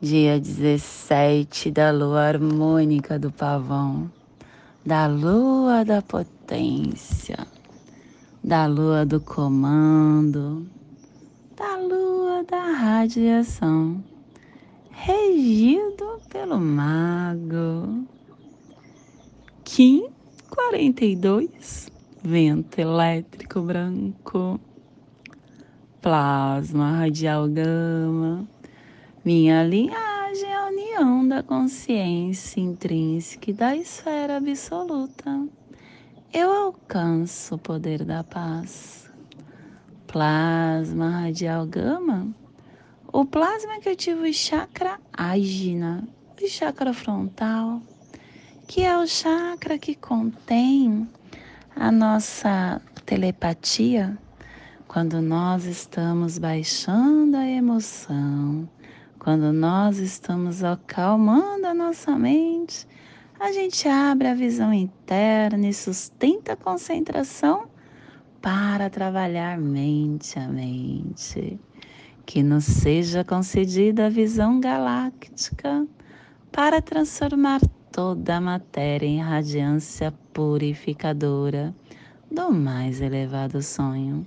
dia 17 da lua harmônica do pavão, da lua da potência, da lua do comando, da lua da radiação, regido pelo mago. Kim 42, vento elétrico branco, plasma radial gama minha linhagem é a união da consciência intrínseca e da esfera absoluta. Eu alcanço o poder da paz. Plasma radial gama. O plasma que ativa o chakra ágina, o chakra frontal, que é o chakra que contém a nossa telepatia quando nós estamos baixando a emoção quando nós estamos acalmando a nossa mente, a gente abre a visão interna e sustenta a concentração para trabalhar mente a mente. Que nos seja concedida a visão galáctica para transformar toda a matéria em radiância purificadora do mais elevado sonho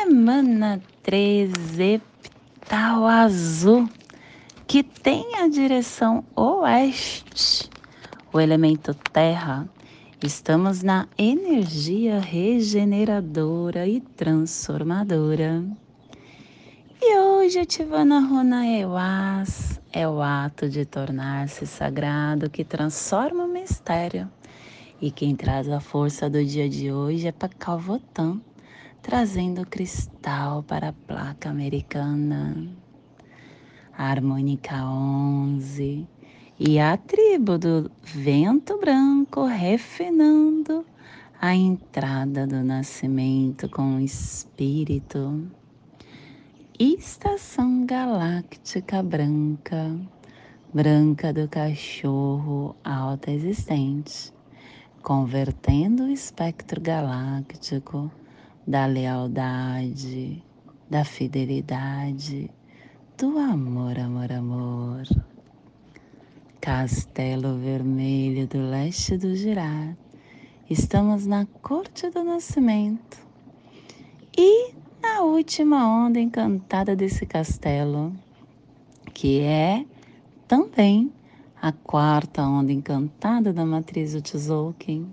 Semana 13, epital azul, que tem a direção oeste, o elemento terra. Estamos na energia regeneradora e transformadora. E hoje ativando a runa Ewas é o ato de tornar-se sagrado que transforma o mistério. E quem traz a força do dia de hoje é Pacalvotan trazendo cristal para a placa americana. A harmônica 11 e a tribo do vento branco refinando a entrada do nascimento com o espírito. Estação galáctica branca, branca do cachorro alta existente, convertendo o espectro galáctico da lealdade, da fidelidade, do amor, amor, amor. Castelo Vermelho do Leste do Girar. Estamos na Corte do Nascimento. E na última onda encantada desse castelo, que é também a quarta onda encantada da matriz do Tzolk'in,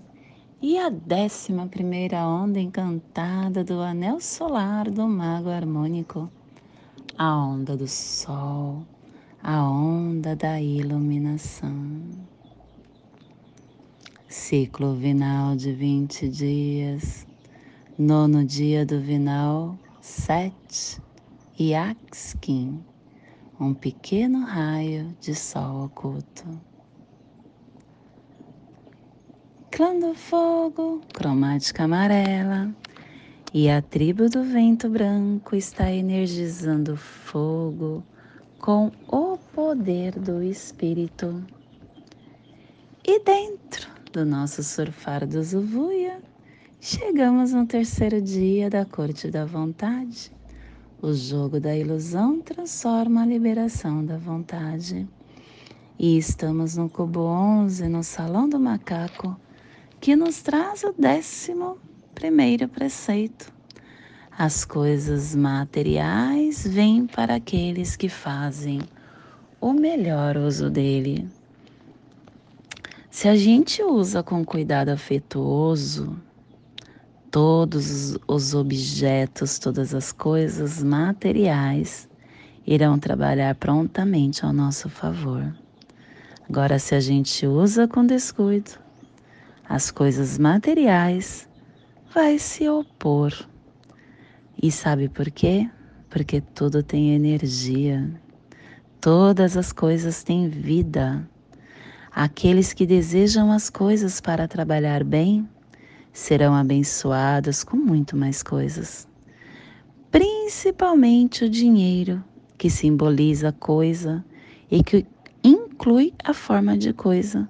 e a décima primeira onda encantada do anel solar do mago harmônico, a onda do sol, a onda da iluminação. Ciclo vinal de 20 dias, nono dia do vinal, sete, e Axkin, um pequeno raio de sol oculto. Clã do Fogo, cromática amarela. E a tribo do vento branco está energizando fogo com o poder do espírito. E dentro do nosso surfar do Zuvuia, chegamos no terceiro dia da Corte da Vontade. O jogo da ilusão transforma a liberação da vontade. E estamos no cubo 11, no Salão do Macaco, que nos traz o décimo primeiro preceito. As coisas materiais vêm para aqueles que fazem o melhor uso dele. Se a gente usa com cuidado afetuoso, todos os objetos, todas as coisas materiais irão trabalhar prontamente ao nosso favor. Agora, se a gente usa com descuido, as coisas materiais vai se opor. E sabe por quê? Porque tudo tem energia. Todas as coisas têm vida. Aqueles que desejam as coisas para trabalhar bem serão abençoados com muito mais coisas. Principalmente o dinheiro, que simboliza coisa e que inclui a forma de coisa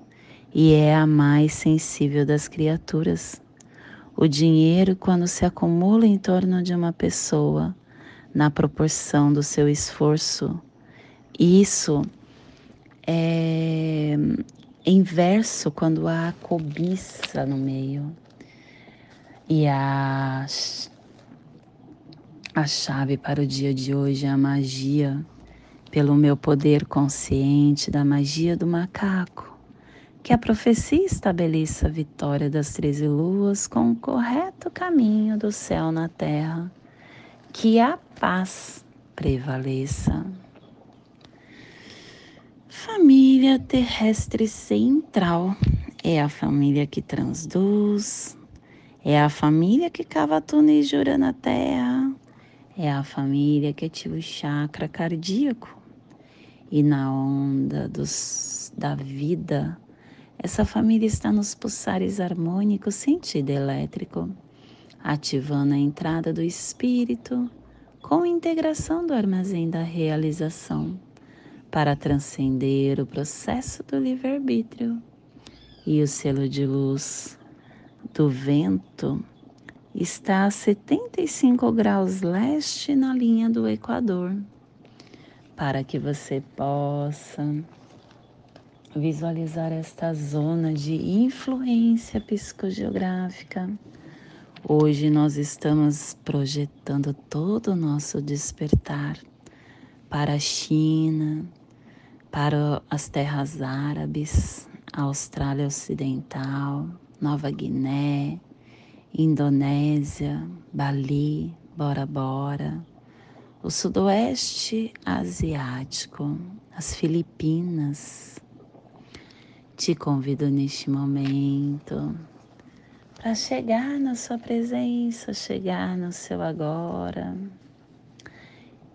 e é a mais sensível das criaturas. O dinheiro, quando se acumula em torno de uma pessoa, na proporção do seu esforço, isso é inverso quando há cobiça no meio. E a, a chave para o dia de hoje é a magia, pelo meu poder consciente da magia do macaco. Que a profecia estabeleça a vitória das treze luas com o correto caminho do céu na terra. Que a paz prevaleça. Família terrestre central é a família que transduz, é a família que cava túnel e jura na terra. É a família que ativa o chakra cardíaco. E na onda dos, da vida, essa família está nos pulsares harmônicos sentido elétrico, ativando a entrada do espírito com integração do armazém da realização para transcender o processo do livre-arbítrio e o selo de luz do vento. Está a 75 graus leste na linha do Equador, para que você possa visualizar esta zona de influência psicogeográfica. Hoje nós estamos projetando todo o nosso despertar para a China, para as terras árabes, Austrália Ocidental, Nova Guiné, Indonésia, Bali, Bora Bora, o Sudoeste Asiático, as Filipinas. Te convido neste momento para chegar na sua presença, chegar no seu agora.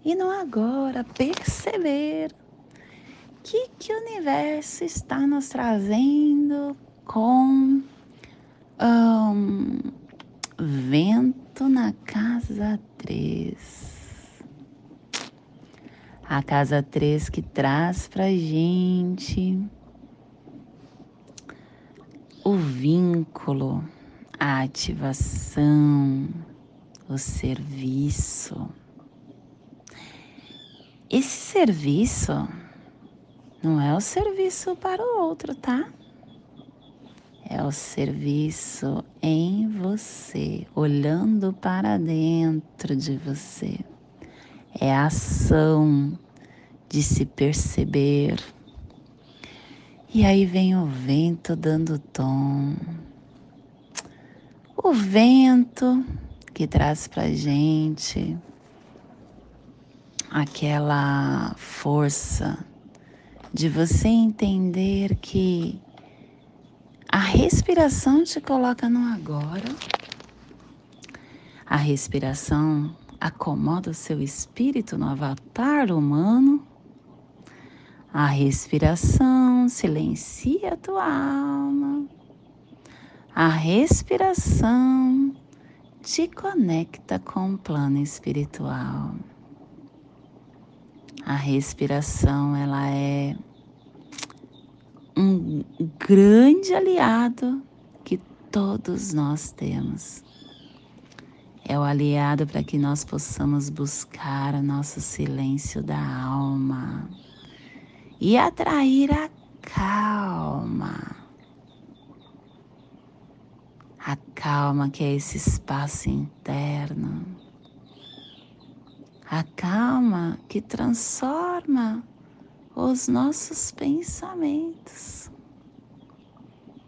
E no agora perceber o que, que o universo está nos trazendo com um, vento na casa 3. A casa 3 que traz pra gente o vínculo, a ativação, o serviço. Esse serviço não é o serviço para o outro, tá? é o serviço em você, olhando para dentro de você. É a ação de se perceber. E aí vem o vento dando tom. O vento que traz pra gente aquela força de você entender que a respiração te coloca no agora. A respiração acomoda o seu espírito no avatar humano. A respiração silencia a tua alma. A respiração te conecta com o plano espiritual. A respiração, ela é um grande aliado que todos nós temos. É o aliado para que nós possamos buscar o nosso silêncio da alma e atrair a calma. A calma que é esse espaço interno. A calma que transforma os nossos pensamentos.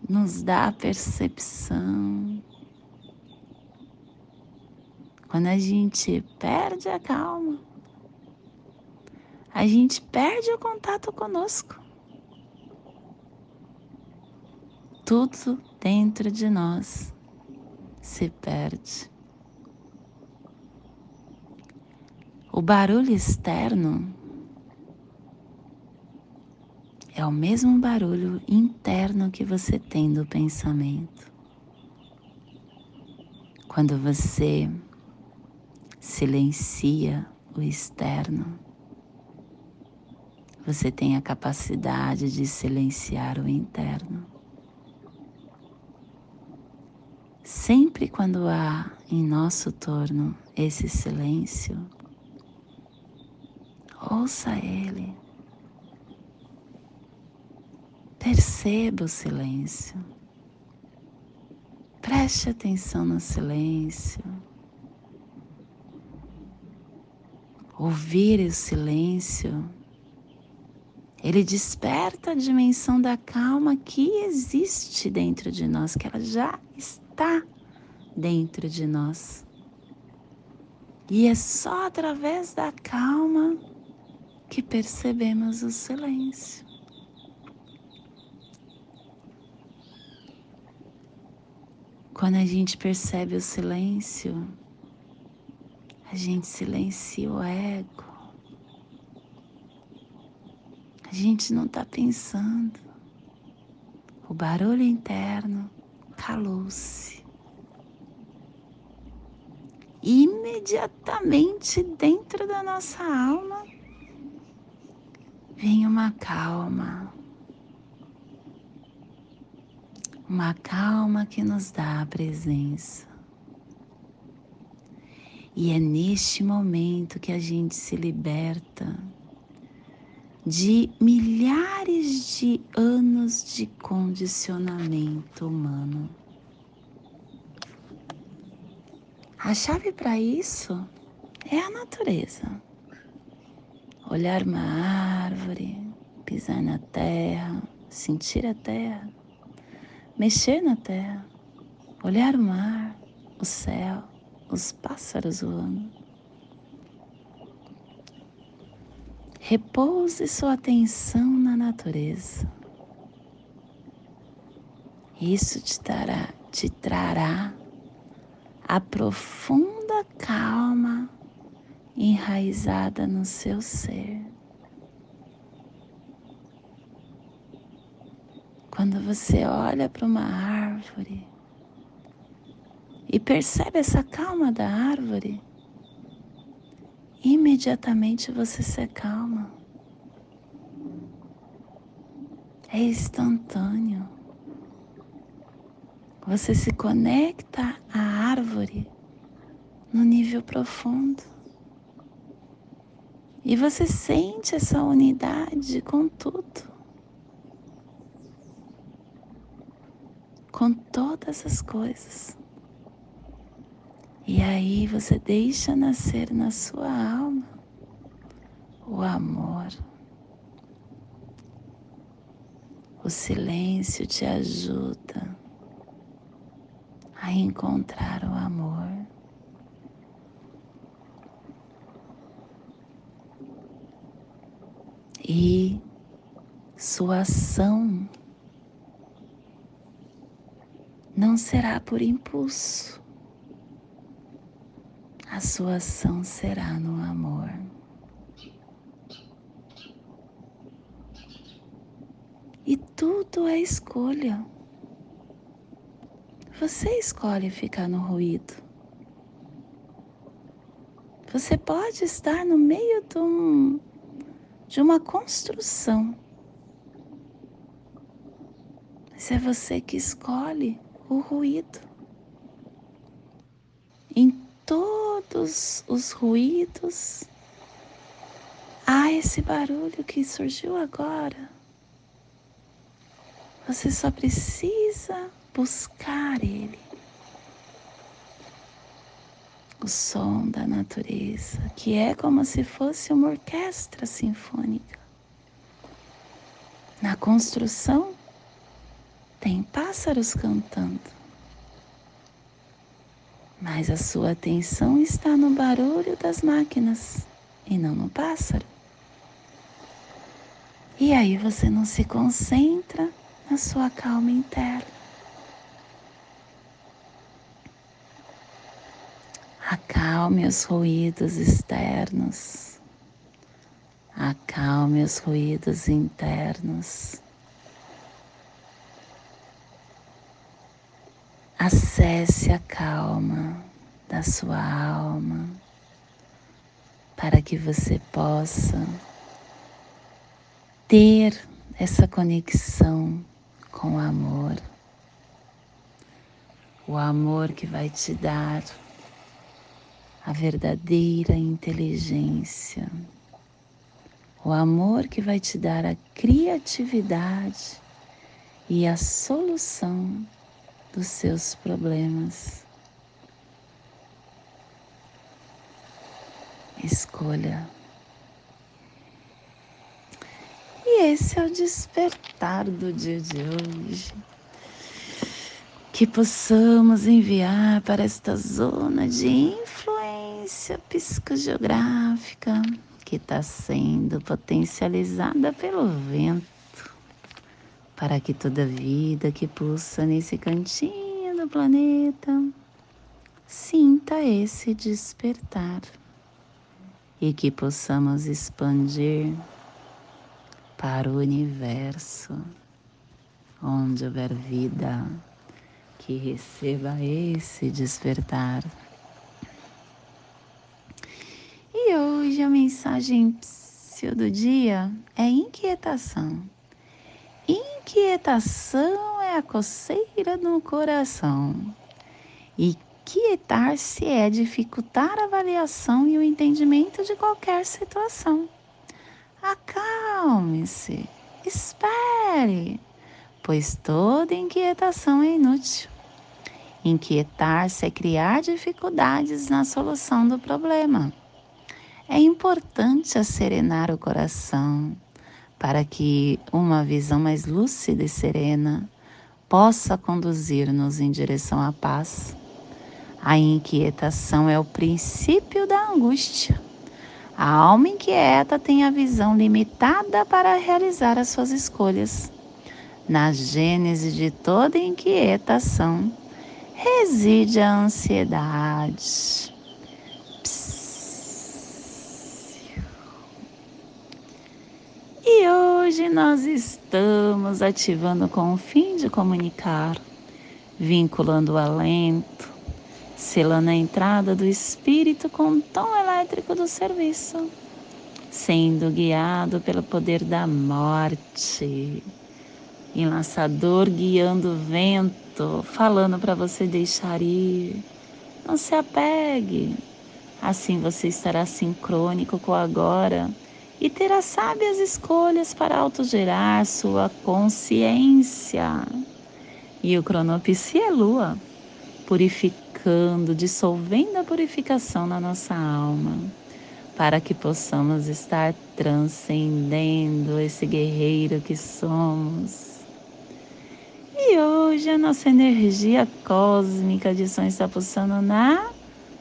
nos dá a percepção. Quando a gente perde a calma, a gente perde o contato conosco. Tudo dentro de nós se perde. O barulho externo é o mesmo barulho interno que você tem do pensamento. Quando você silencia o externo, você tem a capacidade de silenciar o interno. Sempre quando há em nosso torno esse silêncio, ouça ele Perceba o silêncio. Preste atenção no silêncio. Ouvir o silêncio, ele desperta a dimensão da calma que existe dentro de nós, que ela já está dentro de nós. E é só através da calma que percebemos o silêncio. Quando a gente percebe o silêncio, a gente silencia o ego. A gente não está pensando. O barulho interno calou-se. Imediatamente dentro da nossa alma vem uma calma uma calma que nos dá a presença. E é neste momento que a gente se liberta de milhares de anos de condicionamento humano. A chave para isso é a natureza. Olhar uma árvore, pisar na terra, sentir a terra mexer na terra, olhar o mar, o céu, os pássaros voando. Repouse sua atenção na natureza. Isso te dará, te trará a profunda calma enraizada no seu ser. Quando você olha para uma árvore e percebe essa calma da árvore, imediatamente você se acalma. É instantâneo. Você se conecta à árvore no nível profundo. E você sente essa unidade com tudo. com todas as coisas. E aí você deixa nascer na sua alma o amor. O silêncio te ajuda a encontrar o amor. E sua ação não será por impulso. A sua ação será no amor. E tudo é escolha. Você escolhe ficar no ruído. Você pode estar no meio de, um, de uma construção. Mas é você que escolhe o ruído. Em todos os ruídos há esse barulho que surgiu agora. Você só precisa buscar ele. O som da natureza, que é como se fosse uma orquestra sinfônica. Na construção tem pássaros cantando. Mas a sua atenção está no barulho das máquinas e não no pássaro. E aí você não se concentra na sua calma interna. Acalme os ruídos externos. Acalme os ruídos internos. Acesse a calma da sua alma para que você possa ter essa conexão com o amor. O amor que vai te dar a verdadeira inteligência. O amor que vai te dar a criatividade e a solução dos seus problemas. Escolha. E esse é o despertar do dia de hoje. Que possamos enviar para esta zona de influência psicogeográfica que está sendo potencializada pelo vento para que toda vida que pulsa nesse cantinho do planeta sinta esse despertar e que possamos expandir para o universo, onde houver vida, que receba esse despertar. E hoje a mensagem do dia é inquietação. Inquietação é a coceira no coração. E quietar-se é dificultar a avaliação e o entendimento de qualquer situação. Acalme-se, espere, pois toda inquietação é inútil. Inquietar-se é criar dificuldades na solução do problema. É importante serenar o coração, para que uma visão mais lúcida e serena possa conduzir-nos em direção à paz. A inquietação é o princípio da angústia. A alma inquieta tem a visão limitada para realizar as suas escolhas. Na gênese de toda inquietação reside a ansiedade. E hoje nós estamos ativando com o fim de comunicar, vinculando o alento, selando a entrada do espírito com o tom elétrico do serviço, sendo guiado pelo poder da morte. Enlaçador guiando o vento, falando para você deixar ir. Não se apegue. Assim você estará sincrônico com o agora e terá sábias escolhas para autogerar sua consciência. E o cronopsi é lua, purificando, dissolvendo a purificação na nossa alma, para que possamos estar transcendendo esse guerreiro que somos. E hoje a nossa energia cósmica de som está pulsando na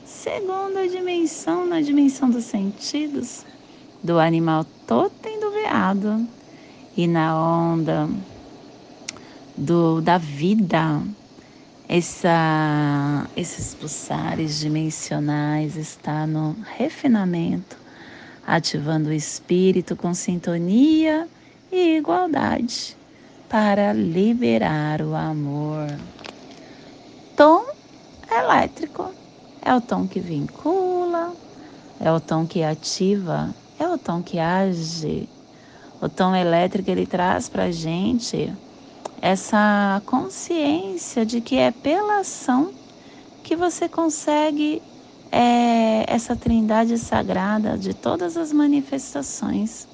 segunda dimensão, na dimensão dos sentidos do animal totem do veado e na onda do, da vida. Essa, esses pulsares dimensionais está no refinamento, ativando o espírito com sintonia e igualdade para liberar o amor. Tom elétrico é o tom que vincula, é o tom que ativa é o tom que age. O tom elétrico ele traz para a gente essa consciência de que é pela ação que você consegue é, essa trindade sagrada de todas as manifestações.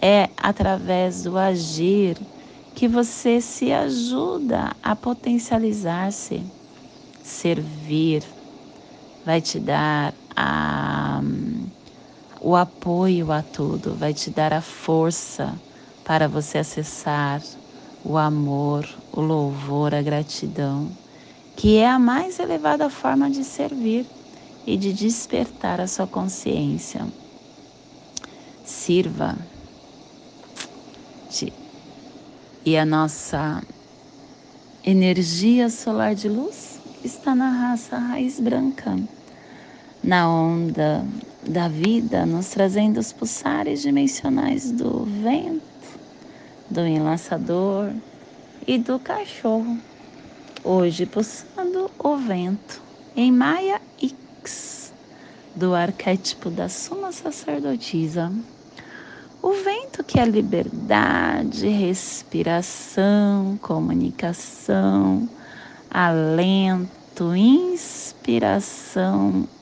É através do agir que você se ajuda a potencializar-se, servir, vai te dar a o apoio a tudo, vai te dar a força para você acessar o amor, o louvor, a gratidão, que é a mais elevada forma de servir e de despertar a sua consciência. Sirva. E a nossa energia solar de luz está na raça raiz branca, na onda da vida, nos trazendo os pulsares dimensionais do vento, do enlaçador e do cachorro. Hoje pulsando o vento em Maia X, do arquétipo da Suma Sacerdotisa. O vento que é liberdade, respiração, comunicação, alento, inspiração,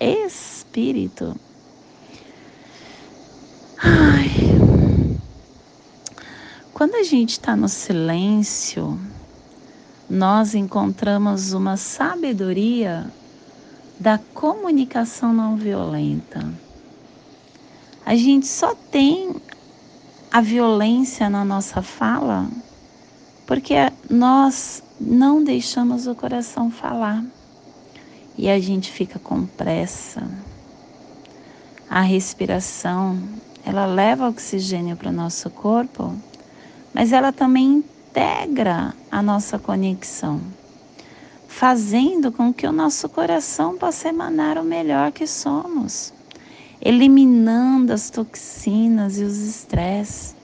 espírito. Ai. Quando a gente está no silêncio, nós encontramos uma sabedoria da comunicação não violenta. A gente só tem a violência na nossa fala porque nós não deixamos o coração falar e a gente fica com pressa. A respiração, ela leva oxigênio para o nosso corpo, mas ela também integra a nossa conexão, fazendo com que o nosso coração possa emanar o melhor que somos eliminando as toxinas e os estresses.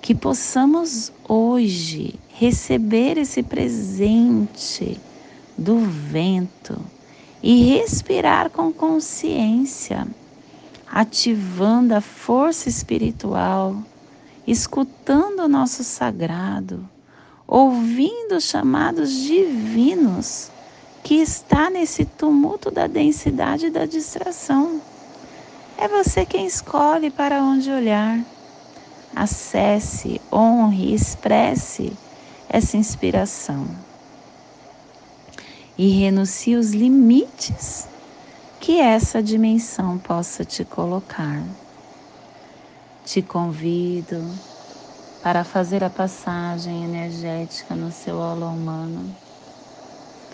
Que possamos hoje receber esse presente do vento e respirar com consciência, ativando a força espiritual, escutando o nosso sagrado, ouvindo os chamados divinos que está nesse tumulto da densidade da distração. É você quem escolhe para onde olhar. Acesse, honre, expresse essa inspiração. E renuncie os limites que essa dimensão possa te colocar. Te convido para fazer a passagem energética no seu aula humano,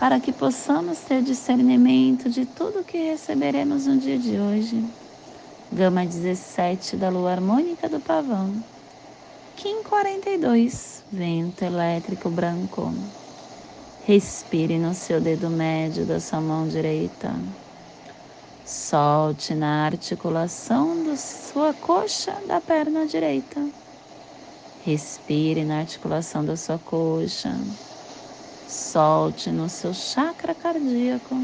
para que possamos ter discernimento de tudo que receberemos no dia de hoje Gama 17 da lua harmônica do pavão. Kim 42, vento elétrico branco. Respire no seu dedo médio da sua mão direita. Solte na articulação da sua coxa da perna direita. Respire na articulação da sua coxa. Solte no seu chakra cardíaco.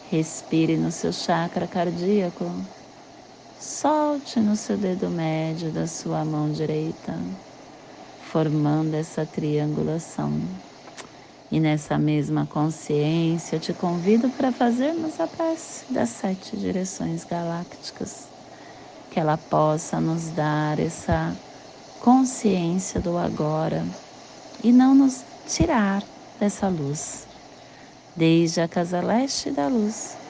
Respire no seu chakra cardíaco solte no seu dedo médio da sua mão direita, formando essa triangulação. E nessa mesma consciência, eu te convido para fazermos a prece das sete direções galácticas, que ela possa nos dar essa consciência do agora e não nos tirar dessa luz. Desde a casa leste da luz,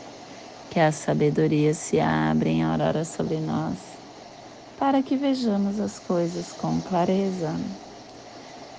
que a sabedoria se abra em aurora sobre nós, para que vejamos as coisas com clareza.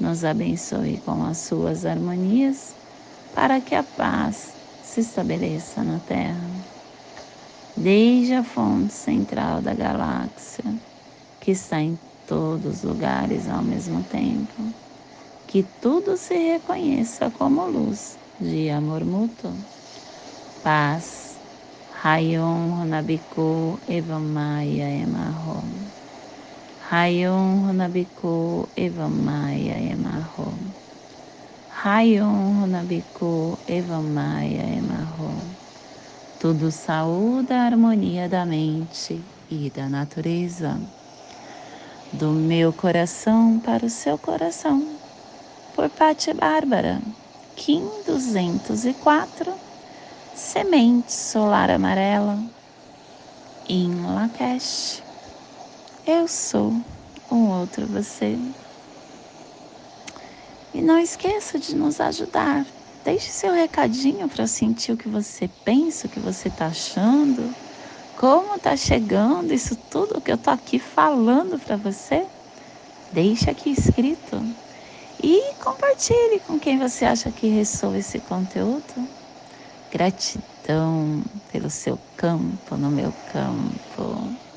nos abençoe com as suas harmonias, para que a paz se estabeleça na Terra. Desde a fonte central da galáxia, que está em todos os lugares ao mesmo tempo. Que tudo se reconheça como luz de amor mútuo. Paz. Rayon Honabiku Evamaya Emarro. Rayon Honabiku Evamaya Emarro. Rayon Honabiku Evamaya Emarro. Tudo saúde a harmonia da mente e da natureza. Do meu coração para o seu coração. Por Pati Bárbara. Kim 204. Semente solar amarela. Em Lakesh. Eu sou um outro você. E não esqueça de nos ajudar Deixe seu recadinho para sentir o que você pensa, o que você está achando, como está chegando isso tudo que eu estou aqui falando para você. Deixe aqui escrito e compartilhe com quem você acha que ressoa esse conteúdo. Gratidão pelo seu campo no meu campo.